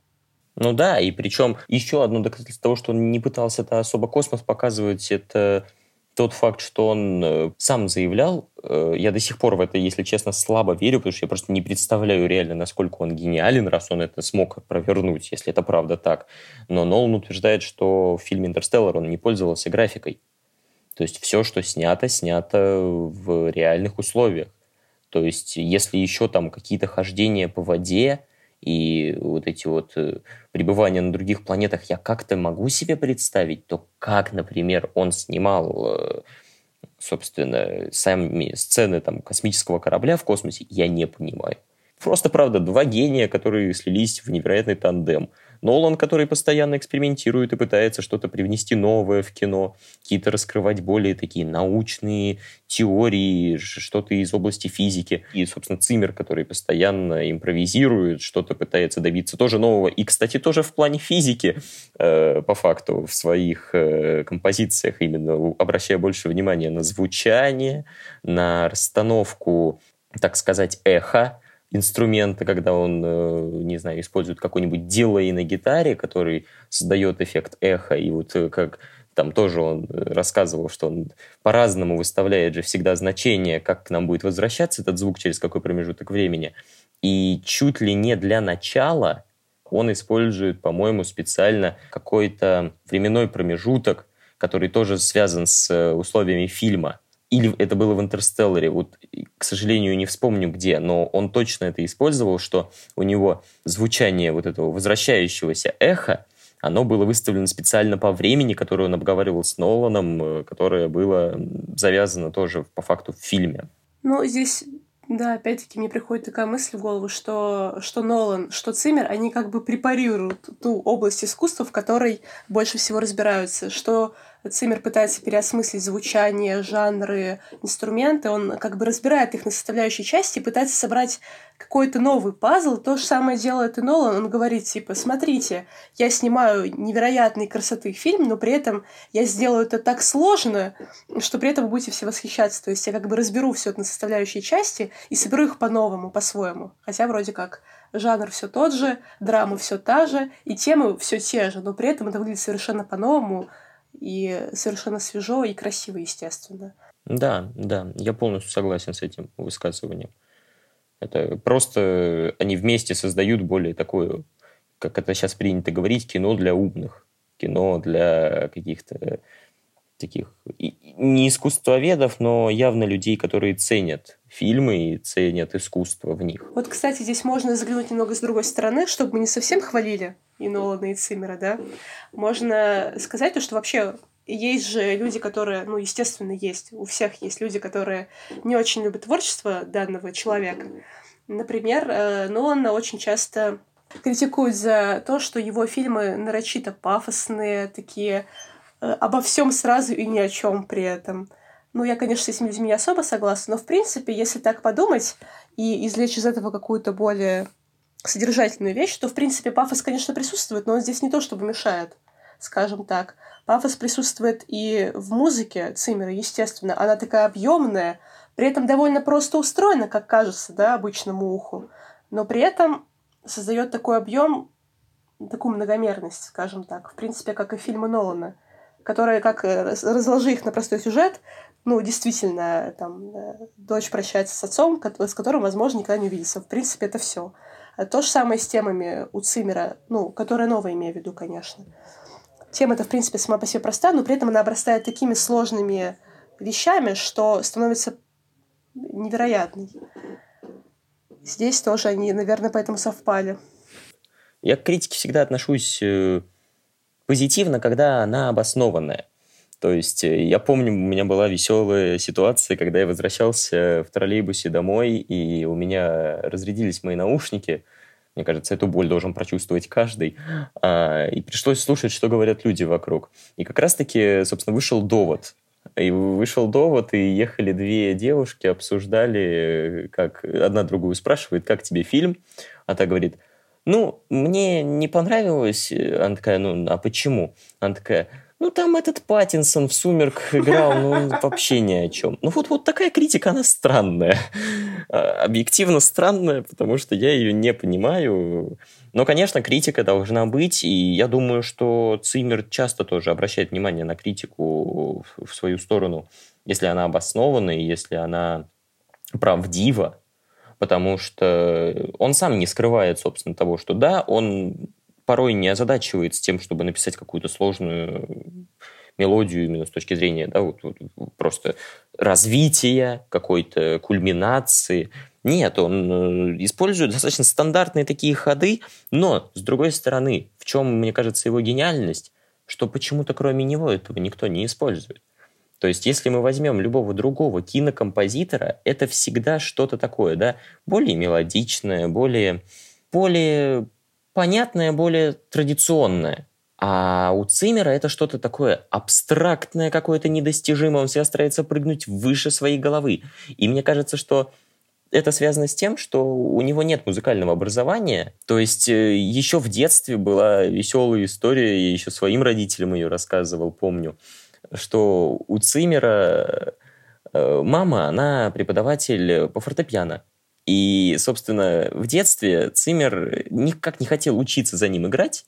Ну да, и причем еще одно доказательство того, что он не пытался это особо космос показывать, это тот факт, что он э, сам заявлял, э, я до сих пор в это, если честно, слабо верю, потому что я просто не представляю реально, насколько он гениален, раз он это смог провернуть, если это правда так. Но Нолан утверждает, что в фильме «Интерстеллар» он не пользовался графикой. То есть все, что снято, снято в реальных условиях. То есть если еще там какие-то хождения по воде, и вот эти вот э, пребывания на других планетах я как-то могу себе представить, то как, например, он снимал, э, собственно, сами сцены там космического корабля в космосе, я не понимаю. Просто, правда, два гения, которые слились в невероятный тандем – Нолан, который постоянно экспериментирует и пытается что-то привнести новое в кино, какие-то раскрывать более такие научные теории, что-то из области физики. И, собственно, Циммер, который постоянно импровизирует, что-то пытается добиться тоже нового. И, кстати, тоже в плане физики, э, по факту, в своих э, композициях именно обращая больше внимания на звучание, на расстановку, так сказать, эхо, инструмента, когда он, э, не знаю, использует какой-нибудь дилей на гитаре, который создает эффект эха, и вот э, как там тоже он э, рассказывал, что он по-разному выставляет же всегда значение, как к нам будет возвращаться этот звук, через какой промежуток времени. И чуть ли не для начала он использует, по-моему, специально какой-то временной промежуток, который тоже связан с условиями фильма или это было в «Интерстелларе», вот, к сожалению, не вспомню где, но он точно это использовал, что у него звучание вот этого возвращающегося эха, оно было выставлено специально по времени, которое он обговаривал с Ноланом, э, которое было завязано тоже по факту в фильме. Ну, здесь да, опять-таки мне приходит такая мысль в голову, что, что Нолан, что Циммер, они как бы препарируют ту область искусства, в которой больше всего разбираются, что Циммер пытается переосмыслить звучание, жанры, инструменты, он как бы разбирает их на составляющие части и пытается собрать какой-то новый пазл. То же самое делает и Нолан. Он говорит, типа, смотрите, я снимаю невероятной красоты фильм, но при этом я сделаю это так сложно, что при этом вы будете все восхищаться. То есть я как бы разберу все это на составляющие части и соберу их по-новому, по-своему. Хотя вроде как жанр все тот же, драма все та же, и темы все те же, но при этом это выглядит совершенно по-новому, и совершенно свежо и красиво, естественно. Да, да, я полностью согласен с этим высказыванием. Это просто они вместе создают более такое, как это сейчас принято говорить, кино для умных, кино для каких-то таких не искусствоведов, но явно людей, которые ценят фильмы и ценят искусство в них. Вот, кстати, здесь можно заглянуть немного с другой стороны, чтобы мы не совсем хвалили и Нолана, и Циммера, да. Можно сказать то, что вообще есть же люди, которые, ну, естественно, есть. У всех есть люди, которые не очень любят творчество данного человека. Например, э, Нолана очень часто критикуют за то, что его фильмы нарочито пафосные, такие обо всем сразу и ни о чем при этом. Ну, я, конечно, с этими людьми не особо согласна, но, в принципе, если так подумать и извлечь из этого какую-то более содержательную вещь, то, в принципе, пафос, конечно, присутствует, но он здесь не то, чтобы мешает, скажем так. Пафос присутствует и в музыке Циммера, естественно. Она такая объемная, при этом довольно просто устроена, как кажется, да, обычному уху. Но при этом создает такой объем, такую многомерность, скажем так. В принципе, как и фильмы Нолана, которые, как э, разложи их на простой сюжет, ну, действительно, там, э, дочь прощается с отцом, с которым, возможно, никогда не увидится. В принципе, это все. А то же самое с темами у Циммера, ну, которая новая, имею в виду, конечно. Тема-то, в принципе, сама по себе проста, но при этом она обрастает такими сложными вещами, что становится невероятной. Здесь тоже они, наверное, поэтому совпали. Я к критике всегда отношусь э, позитивно, когда она обоснованная. То есть э, я помню, у меня была веселая ситуация, когда я возвращался в троллейбусе домой, и у меня разрядились мои наушники. Мне кажется, эту боль должен прочувствовать каждый. А, и пришлось слушать, что говорят люди вокруг. И как раз-таки, собственно, вышел довод. И вышел довод, и ехали две девушки, обсуждали, как одна другую спрашивает, как тебе фильм, а та говорит, ну, мне не понравилось. Она такая, ну, а почему? Она такая, ну, там этот Паттинсон в «Сумерках» играл, ну, вообще ни о чем. Ну, вот, вот такая критика, она странная. А, объективно странная, потому что я ее не понимаю. Но, конечно, критика должна быть, и я думаю, что Циммер часто тоже обращает внимание на критику в свою сторону, если она обоснована и если она правдива, потому что он сам не скрывает, собственно, того, что да, он порой не озадачивается тем, чтобы написать какую-то сложную мелодию именно с точки зрения да, вот, вот, просто развития, какой-то кульминации. Нет, он э, использует достаточно стандартные такие ходы, но, с другой стороны, в чем, мне кажется, его гениальность, что почему-то кроме него этого никто не использует. То есть, если мы возьмем любого другого кинокомпозитора, это всегда что-то такое, да, более мелодичное, более, более понятное, более традиционное. А у Цимера это что-то такое абстрактное, какое-то недостижимое. Он всегда старается прыгнуть выше своей головы. И мне кажется, что это связано с тем, что у него нет музыкального образования. То есть э, еще в детстве была веселая история, я еще своим родителям ее рассказывал, помню, что у Цимера э, мама, она преподаватель по фортепиано. И, собственно, в детстве Циммер никак не хотел учиться за ним играть,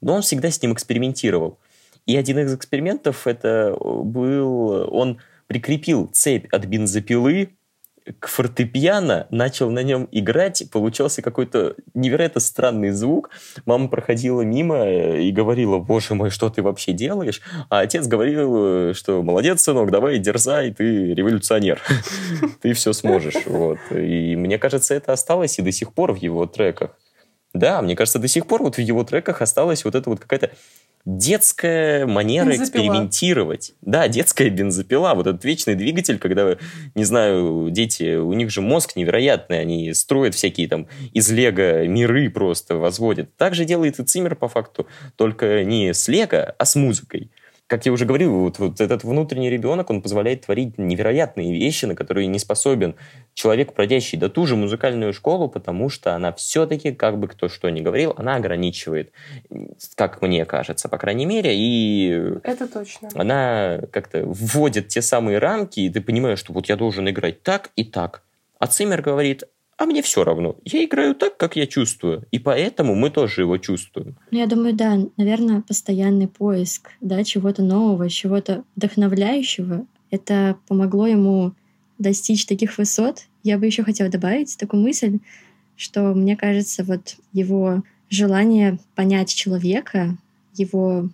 но он всегда с ним экспериментировал. И один из экспериментов это был, он прикрепил цепь от бензопилы к фортепиано, начал на нем играть, получался какой-то невероятно странный звук. Мама проходила мимо э, и говорила, боже мой, что ты вообще делаешь? А отец говорил, что молодец, сынок, давай дерзай, ты революционер, ты все сможешь. Вот. И мне кажется, это осталось и до сих пор в его треках. Да, мне кажется, до сих пор вот в его треках осталась вот эта вот какая-то детская манера бензопила. экспериментировать. Да, детская бензопила, вот этот вечный двигатель, когда, не знаю, дети, у них же мозг невероятный, они строят всякие там из лего миры просто возводят. Так же делает и Циммер по факту, только не с лего, а с музыкой как я уже говорил, вот, вот этот внутренний ребенок, он позволяет творить невероятные вещи, на которые не способен человек, пройдящий до ту же музыкальную школу, потому что она все-таки, как бы кто что ни говорил, она ограничивает, как мне кажется, по крайней мере, и... Это точно. Она как-то вводит те самые рамки, и ты понимаешь, что вот я должен играть так и так. А Циммер говорит, а мне все равно. Я играю так, как я чувствую, и поэтому мы тоже его чувствуем. Ну, я думаю, да, наверное, постоянный поиск, да, чего-то нового, чего-то вдохновляющего. Это помогло ему достичь таких высот. Я бы еще хотела добавить такую мысль, что мне кажется, вот его желание понять человека, его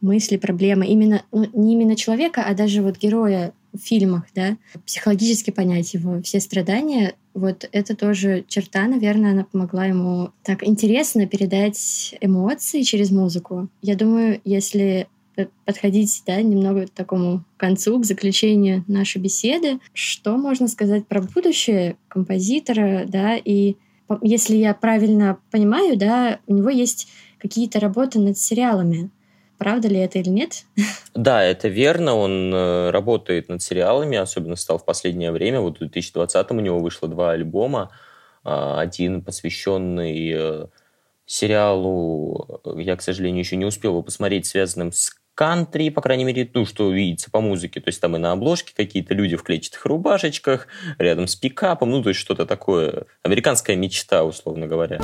мысли, проблемы. Именно, ну, не именно человека, а даже вот героя фильмах, да, психологически понять его, все страдания, вот это тоже черта, наверное, она помогла ему так интересно передать эмоции через музыку. Я думаю, если подходить да, немного к такому концу, к заключению нашей беседы, что можно сказать про будущее композитора, да, и если я правильно понимаю, да, у него есть какие-то работы над сериалами. Правда ли это или нет? Да, это верно. Он э, работает над сериалами, особенно стал в последнее время. Вот в 2020 у него вышло два альбома. А, один посвященный э, сериалу, я, к сожалению, еще не успел его посмотреть, связанным с кантри, по крайней мере, ну, что видится по музыке. То есть там и на обложке какие-то люди в клетчатых рубашечках, рядом с пикапом, ну, то есть что-то такое. Американская мечта, условно говоря.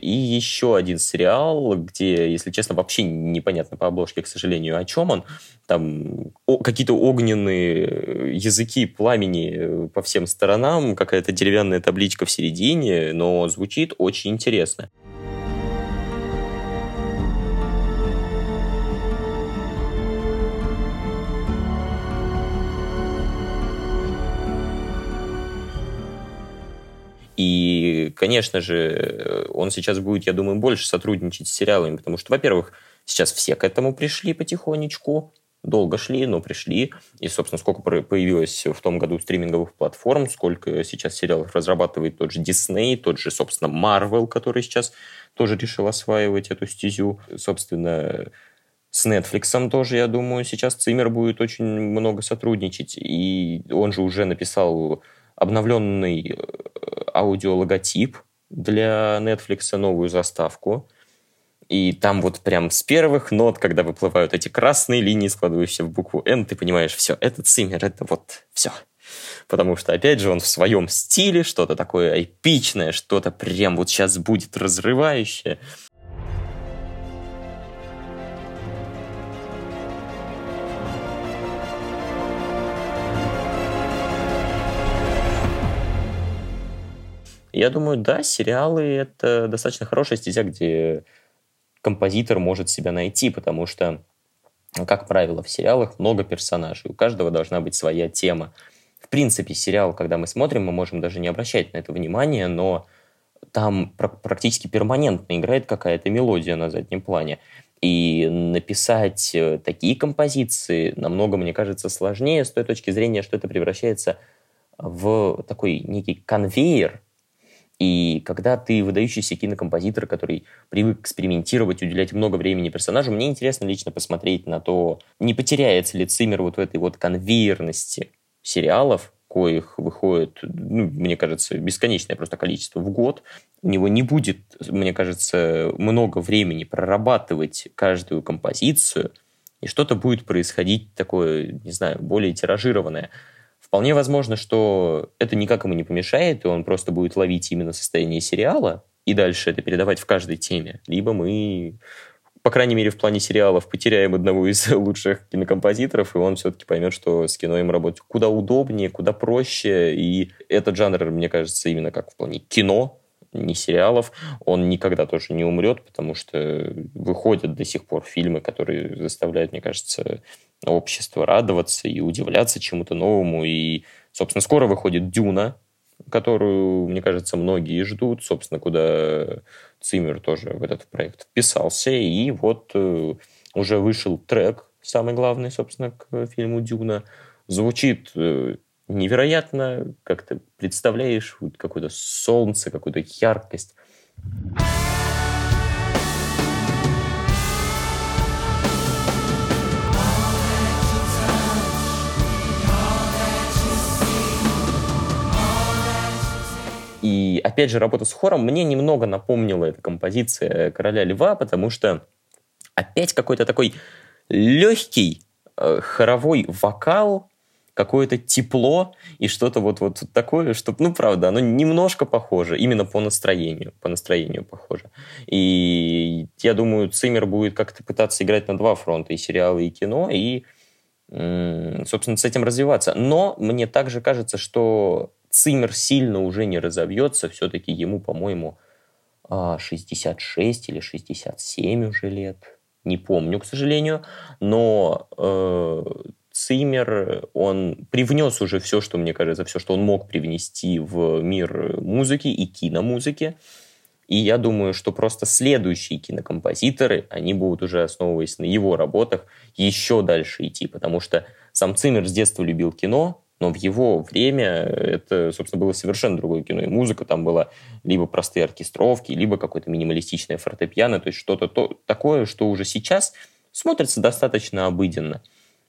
И еще один сериал, где, если честно, вообще непонятно по обложке, к сожалению, о чем он. Там какие-то огненные языки пламени по всем сторонам, какая-то деревянная табличка в середине, но звучит очень интересно. И, конечно же, он сейчас будет, я думаю, больше сотрудничать с сериалами, потому что, во-первых, сейчас все к этому пришли потихонечку, долго шли, но пришли. И, собственно, сколько появилось в том году стриминговых платформ, сколько сейчас сериалов разрабатывает тот же Disney, тот же, собственно, Marvel, который сейчас тоже решил осваивать эту стезю. Собственно, с Netflix тоже, я думаю, сейчас Цимер будет очень много сотрудничать. И он же уже написал обновленный э, аудиологотип для Netflix, новую заставку. И там вот прям с первых нот, когда выплывают эти красные линии, складывающиеся в букву N, ты понимаешь, все, это Циммер, это вот все. Потому что, опять же, он в своем стиле, что-то такое эпичное, что-то прям вот сейчас будет разрывающее. Я думаю, да, сериалы — это достаточно хорошая стезя, где композитор может себя найти, потому что, как правило, в сериалах много персонажей, у каждого должна быть своя тема. В принципе, сериал, когда мы смотрим, мы можем даже не обращать на это внимания, но там практически перманентно играет какая-то мелодия на заднем плане. И написать э, такие композиции намного, мне кажется, сложнее с той точки зрения, что это превращается в такой некий конвейер, и когда ты выдающийся кинокомпозитор, который привык экспериментировать, уделять много времени персонажу, мне интересно лично посмотреть на то, не потеряется ли Циммер вот в этой вот конвейерности сериалов, коих выходит, ну, мне кажется, бесконечное просто количество в год. У него не будет, мне кажется, много времени прорабатывать каждую композицию, и что-то будет происходить такое, не знаю, более тиражированное. Вполне возможно, что это никак ему не помешает, и он просто будет ловить именно состояние сериала и дальше это передавать в каждой теме. Либо мы, по крайней мере, в плане сериалов потеряем одного из лучших кинокомпозиторов, и он все-таки поймет, что с кино им работать куда удобнее, куда проще. И этот жанр, мне кажется, именно как в плане кино, не сериалов, он никогда тоже не умрет, потому что выходят до сих пор фильмы, которые заставляют, мне кажется, общество радоваться и удивляться чему-то новому. И, собственно, скоро выходит «Дюна», которую, мне кажется, многие ждут, собственно, куда Циммер тоже в этот проект вписался. И вот э, уже вышел трек, самый главный, собственно, к фильму «Дюна». Звучит э, невероятно, как ты представляешь какое-то солнце, какую-то яркость. И опять же, работа с хором мне немного напомнила эта композиция «Короля льва», потому что опять какой-то такой легкий э, хоровой вокал, какое-то тепло и что-то вот, вот такое, что, ну, правда, оно немножко похоже, именно по настроению, по настроению похоже. И я думаю, Циммер будет как-то пытаться играть на два фронта, и сериалы, и кино, и, собственно, с этим развиваться. Но мне также кажется, что Циммер сильно уже не разовьется, все-таки ему, по-моему, 66 а, или 67 уже лет. Не помню, к сожалению. Но э, Циммер, он привнес уже все, что, мне кажется, все, что он мог привнести в мир музыки и киномузыки. И я думаю, что просто следующие кинокомпозиторы, они будут уже, основываясь на его работах, еще дальше идти, потому что сам Циммер с детства любил кино, но в его время это, собственно, было совершенно другое кино. И музыка там была либо простые оркестровки, либо какое-то минималистичное фортепиано, то есть что-то то, такое, что уже сейчас смотрится достаточно обыденно.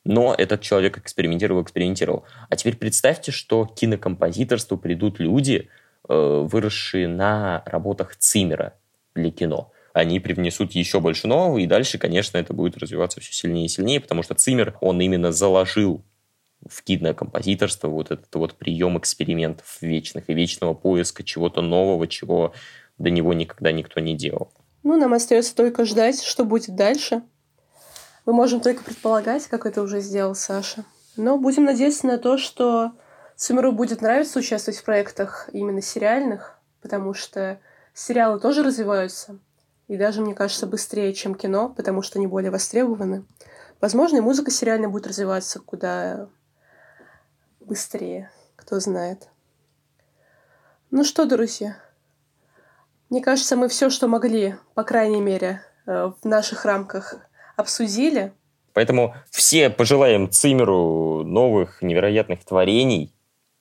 Но этот человек экспериментировал, экспериментировал. А теперь представьте, что к кинокомпозиторству придут люди, э, выросшие на работах Циммера для кино они привнесут еще больше нового, и дальше, конечно, это будет развиваться все сильнее и сильнее, потому что Циммер, он именно заложил в кинокомпозиторство вот этот вот прием экспериментов вечных и вечного поиска чего-то нового, чего до него никогда никто не делал. Ну, нам остается только ждать, что будет дальше. Мы можем только предполагать, как это уже сделал Саша. Но будем надеяться на то, что Цимеру будет нравиться участвовать в проектах именно сериальных, потому что сериалы тоже развиваются. И даже, мне кажется, быстрее, чем кино, потому что они более востребованы. Возможно, и музыка сериальная будет развиваться куда быстрее, кто знает. Ну что, друзья, мне кажется, мы все, что могли, по крайней мере, э, в наших рамках обсудили. Поэтому все пожелаем Цимеру новых невероятных творений,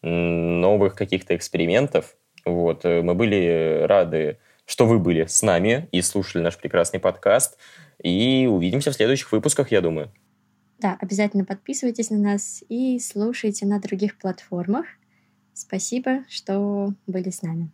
новых каких-то экспериментов. Вот. Э, мы были рады, что вы были с нами и слушали наш прекрасный подкаст. И увидимся в следующих выпусках, я думаю. Да, обязательно подписывайтесь на нас и слушайте на других платформах. Спасибо, что были с нами.